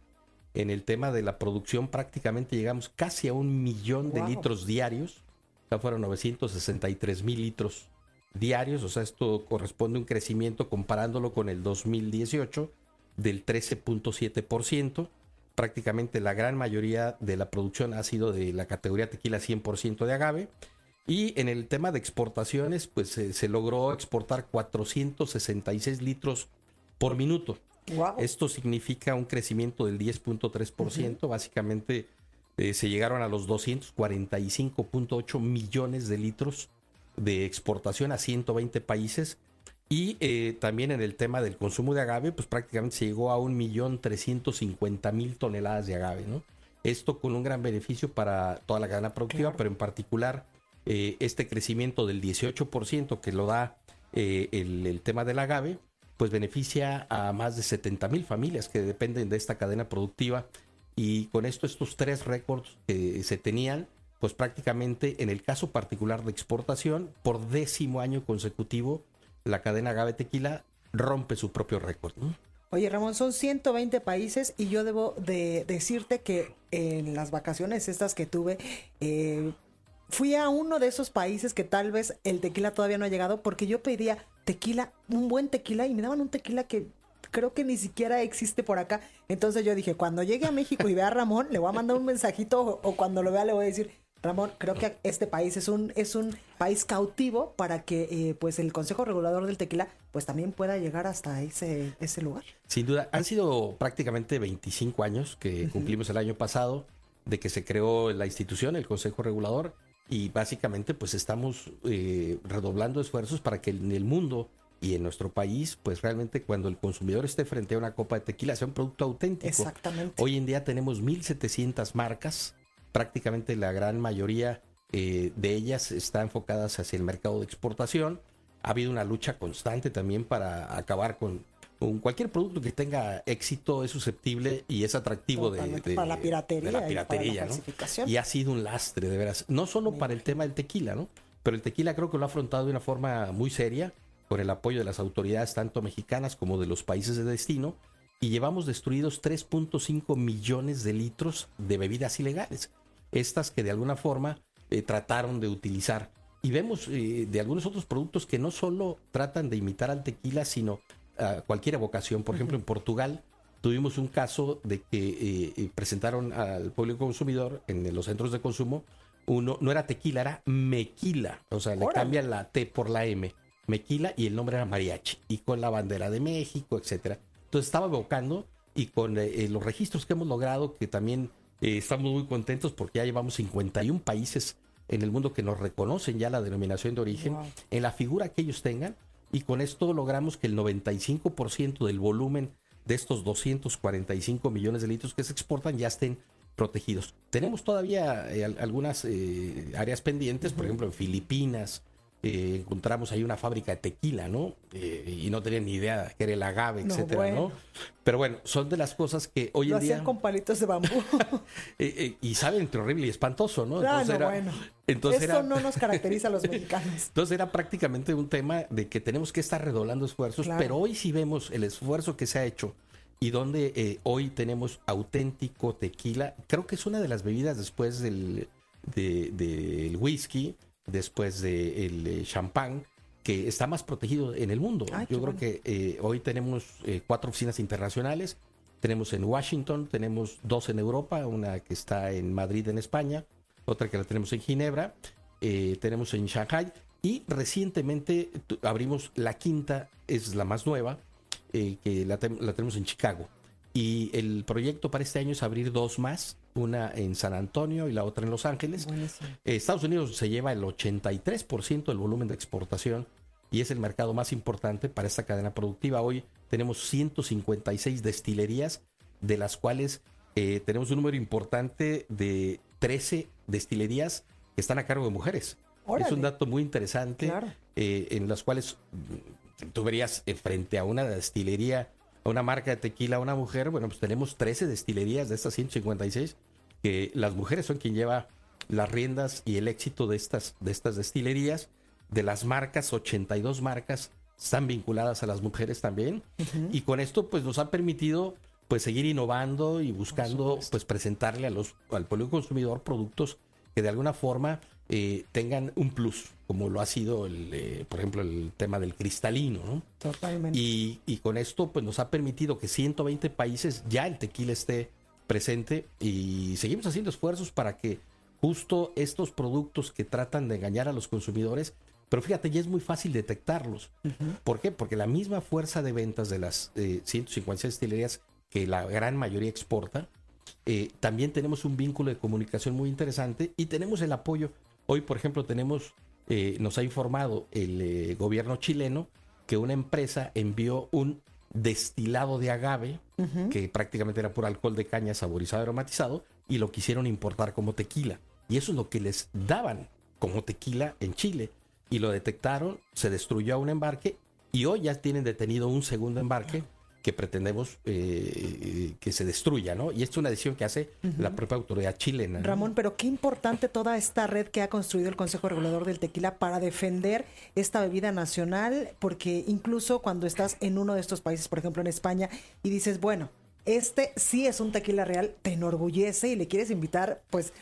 En el tema de la producción prácticamente llegamos casi a un millón de litros diarios sea, fueron 963 mil litros diarios, o sea, esto corresponde a un crecimiento comparándolo con el 2018 del 13.7%. Prácticamente la gran mayoría de la producción ha sido de la categoría tequila 100% de agave. Y en el tema de exportaciones, pues se logró exportar 466 litros por minuto. Esto significa un crecimiento del 10.3%, básicamente eh, se llegaron a los 245.8 millones de litros de exportación a 120 países. Y eh, también en el tema del consumo de agave, pues prácticamente se llegó a 1.350.000 toneladas de agave, ¿no? Esto con un gran beneficio para toda la cadena productiva, pero en particular eh, este crecimiento del 18% que lo da el, el, tema del agave, pues beneficia a más de 70.000 familias que dependen de esta cadena productiva y con esto, estos tres récords que se tenían, pues prácticamente en el caso particular de exportación, por décimo año consecutivo, la cadena Agave Tequila rompe su propio récord. Oye, Ramón, son 120 países y yo debo de decirte que en las vacaciones estas que tuve, eh, fui a uno de esos países que tal vez el tequila todavía no ha llegado porque yo pedía tequila, un buen tequila y me daban un tequila que creo que ni siquiera existe por acá. Entonces yo dije, cuando llegue a México y vea a Ramón, le voy a mandar un mensajito o, cuando lo vea le voy a decir, Ramón, creo que este país es un, es un país cautivo para que eh, pues el Consejo Regulador del Tequila pues también pueda llegar hasta ese, ese lugar. Sin duda, han sido prácticamente 25 años que cumplimos el año pasado de que se creó la institución, el Consejo Regulador, y básicamente pues estamos eh, redoblando esfuerzos para que en el mundo y en nuestro país, pues realmente cuando el consumidor esté frente a una copa de tequila sea un producto auténtico. Exactamente. Hoy en día tenemos 1.700 marcas, prácticamente la gran mayoría eh, de ellas están enfocadas hacia el mercado de exportación. Ha habido una lucha constante también para acabar con, cualquier producto que tenga éxito es susceptible y es atractivo de, para la piratería, la piratería y, y ha sido un lastre de veras. No solo para el tema del tequila no pero el tequila creo que lo ha afrontado de una forma muy seria con el apoyo de las autoridades tanto mexicanas como de los países de destino, y llevamos destruidos 3.5 millones de litros de bebidas ilegales. Estas que de alguna forma eh, trataron de utilizar y vemos eh, de algunos otros productos que no solo tratan de imitar al tequila, sino a cualquier evocación. Por ejemplo, en Portugal tuvimos un caso de que eh, eh, presentaron al público consumidor en los centros de consumo uno no era tequila, era mequila, o sea, le cambian la T por la M, mequila y el nombre era mariachi y con la bandera de México, etcétera. Entonces estaba evocando y con los registros que hemos logrado que también estamos muy contentos porque ya llevamos 51 países en el mundo que nos reconocen ya la denominación de origen, en la figura que ellos tengan, y con esto logramos que el 95% del volumen de estos 245 millones de litros que se exportan ya estén protegidos. Tenemos todavía eh, algunas eh, áreas pendientes, por ejemplo en Filipinas, eh, encontramos ahí una fábrica de tequila, ¿no? Eh, y no tenían ni idea que era el agave, etcétera, ¿no? Pero bueno, son de las cosas que hoy en día. con palitos de bambú. Eh, y saben entre horrible y espantoso, ¿no? Entonces era, bueno. Entonces Esto no nos caracteriza a los mexicanos. Entonces era prácticamente un tema de que tenemos que estar redolando esfuerzos, pero hoy sí vemos el esfuerzo que se ha hecho y donde hoy tenemos auténtico tequila. Creo que es una de las bebidas después del, del whisky después del de eh, champán, que está más protegido en el mundo. Yo creo que eh, hoy tenemos eh, cuatro oficinas internacionales. Tenemos en Washington, tenemos dos en Europa, una que está en Madrid, en España, otra que la tenemos en Ginebra, tenemos en Shanghai y recientemente abrimos la quinta, es la más nueva, que la, la tenemos en Chicago. Y el proyecto para este año es abrir dos más una en San Antonio y la otra en Los Ángeles. Eh, Estados Unidos se lleva el 83% del volumen de exportación y es el mercado más importante para esta cadena productiva. Hoy tenemos 156 destilerías, de las cuales eh, tenemos un número importante de 13 destilerías que están a cargo de mujeres. Es un dato muy interesante eh, en las cuales mm, tú verías frente a una destilería una marca de tequila a una mujer, bueno, pues tenemos 13 destilerías de estas 156 que las mujeres son quien lleva las riendas y el éxito de estas, de estas destilerías. De las marcas, 82 marcas están vinculadas a las mujeres también. Y con esto, pues nos ha permitido pues seguir innovando y buscando pues presentarle a los, al público consumidor productos que de alguna forma eh, tengan un plus, como lo ha sido, el, eh, por ejemplo, el tema del cristalino. ¿no? Totalmente. Y, y, con esto pues nos ha permitido que 120 países ya el tequila esté presente y seguimos haciendo esfuerzos para que justo estos productos que tratan de engañar a los consumidores, pero fíjate, ya es muy fácil detectarlos. ¿Por qué? Porque la misma fuerza de ventas de las eh, 156 destilerías que la gran mayoría exporta, eh, también tenemos un vínculo de comunicación muy interesante y tenemos el apoyo. Hoy, por ejemplo, tenemos, eh, nos ha informado el eh, gobierno chileno que una empresa envió un destilado de agave, que prácticamente era por alcohol de caña saborizado aromatizado, y lo quisieron importar como tequila. Y eso es lo que les daban como tequila en Chile. Y lo detectaron, se destruyó un embarque y hoy ya tienen detenido un segundo embarque que pretendemos eh, que se destruya, ¿no? Y esto es una decisión que hace la propia autoridad chilena. Ramón, pero qué importante toda esta red que ha construido el Consejo Regulador del Tequila para defender esta bebida nacional, porque incluso cuando estás en uno de estos países, por ejemplo en España, y dices, bueno, este sí es un tequila real, te enorgullece y le quieres invitar, pues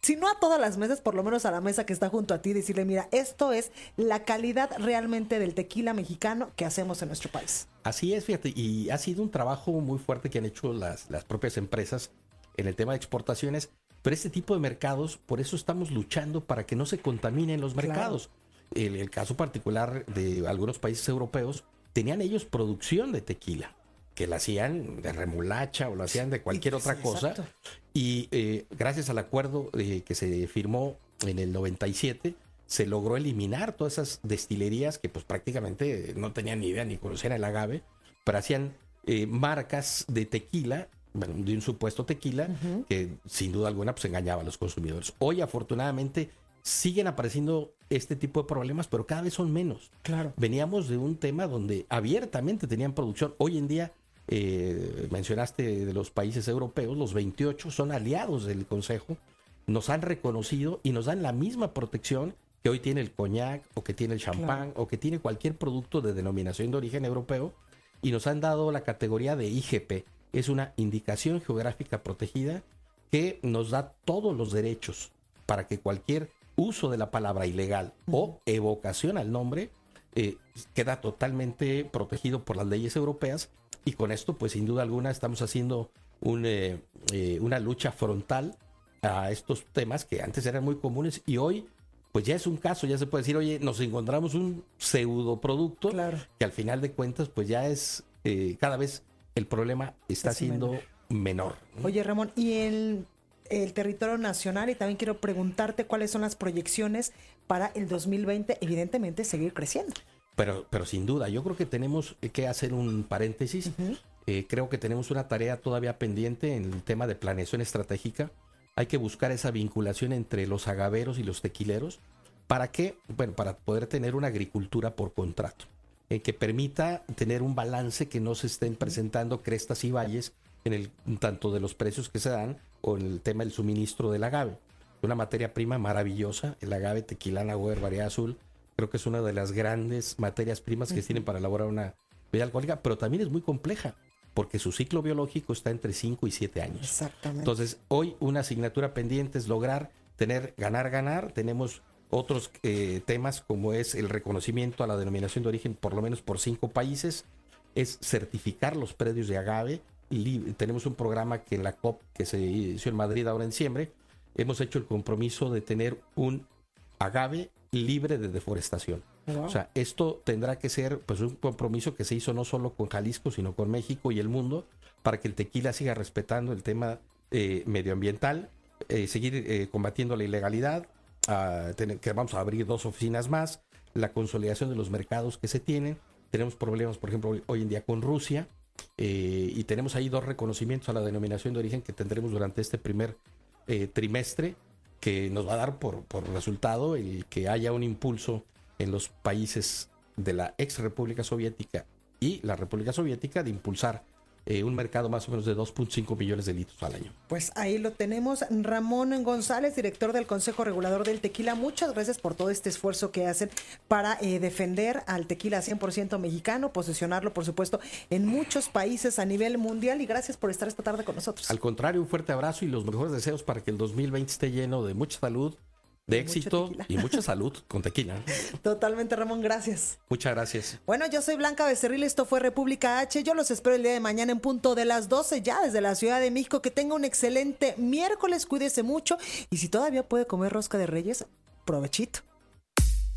si no a todas las mesas, por lo menos a la mesa que está junto a ti, decirle, mira, esto es la calidad realmente del tequila mexicano que hacemos en nuestro país. Así es, fíjate, y ha sido un trabajo muy fuerte que han hecho las, las propias empresas en el tema de exportaciones, pero este tipo de mercados, por eso estamos luchando para que no se contaminen los mercados. El, el caso particular de algunos países europeos, tenían ellos producción de tequila que la hacían de remolacha o lo hacían de cualquier otra cosa. Y eh, gracias al acuerdo eh, que se firmó en el 97, se logró eliminar todas esas destilerías que pues prácticamente no tenían ni idea ni conocían el agave, pero hacían eh, marcas de tequila, bueno, de un supuesto tequila, que sin duda alguna pues engañaba a los consumidores. Hoy afortunadamente siguen apareciendo este tipo de problemas, pero cada vez son menos. Claro. Veníamos de un tema donde abiertamente tenían producción. Hoy en día eh, mencionaste de los países europeos, los 28 son aliados del Consejo, nos han reconocido y nos dan la misma protección que hoy tiene el coñac o que tiene el champán o que tiene cualquier producto de denominación de origen europeo y nos han dado la categoría de IGP. Es una indicación geográfica protegida que nos da todos los derechos para que cualquier uso de la palabra ilegal o evocación al nombre eh, queda totalmente protegido por las leyes europeas y con esto, pues sin duda alguna, estamos haciendo un, eh, eh, una lucha frontal a estos temas que antes eran muy comunes y hoy, pues ya es un caso, ya se puede decir, oye, nos encontramos un pseudo producto que al final de cuentas, pues ya es cada vez el problema está siendo menor. Oye, Ramón, y el, el territorio nacional, y también quiero preguntarte cuáles son las proyecciones para el 2020, evidentemente seguir creciendo. Pero, pero sin duda, yo creo que tenemos que hacer un paréntesis. Eh, creo que tenemos una tarea todavía pendiente en el tema de planeación estratégica. Hay que buscar esa vinculación entre los agaveros y los tequileros. ¿Para qué? Bueno, para poder tener una agricultura por contrato, eh, que permita tener un balance que no se estén presentando crestas y valles en el tanto de los precios que se dan o en el tema del suministro del agave. Una materia prima maravillosa, el agave tequilana Weber variedad azul, creo que es una de las grandes materias primas que tienen para elaborar una bebida alcohólica, pero también es muy compleja porque su ciclo biológico está entre 5 y 7 años. Exactamente. Entonces, hoy una asignatura pendiente es lograr tener ganar ganar, tenemos otros eh, temas como es el reconocimiento a la denominación de origen por lo menos por cinco países, es certificar los predios de agave, tenemos un programa que en la COP que se hizo en Madrid ahora en diciembre, hemos hecho el compromiso de tener un agave libre de deforestación. O sea, esto tendrá que ser pues un compromiso que se hizo no solo con Jalisco, sino con México y el mundo, para que el tequila siga respetando el tema eh, medioambiental, eh, seguir eh, combatiendo la ilegalidad, que vamos a abrir dos oficinas más, la consolidación de los mercados que se tienen. Tenemos problemas, por ejemplo, hoy en día con Rusia, y tenemos ahí dos reconocimientos a la denominación de origen que tendremos durante este primer trimestre que nos va a dar por, por resultado el que haya un impulso en los países de la ex República Soviética y la República Soviética de impulsar eh, un mercado más o menos de 2.5 millones de litros al año. Pues ahí lo tenemos. Ramón González, director del Consejo Regulador del Tequila, muchas gracias por todo este esfuerzo que hacen para eh, defender al tequila 100% mexicano, posicionarlo, por supuesto, en muchos países a nivel mundial y gracias por estar esta tarde con nosotros. Al contrario, un fuerte abrazo y los mejores deseos para que el 2020 esté lleno de mucha salud, de éxito y mucha salud con tequila. Totalmente, Ramón, gracias. Muchas gracias. Bueno, yo soy Blanca Becerril, esto fue República H. Yo los espero el día de mañana en punto de las 12 ya desde la Ciudad de México. Que tenga un excelente miércoles, cuídese mucho y si todavía puede comer rosca de reyes, provechito.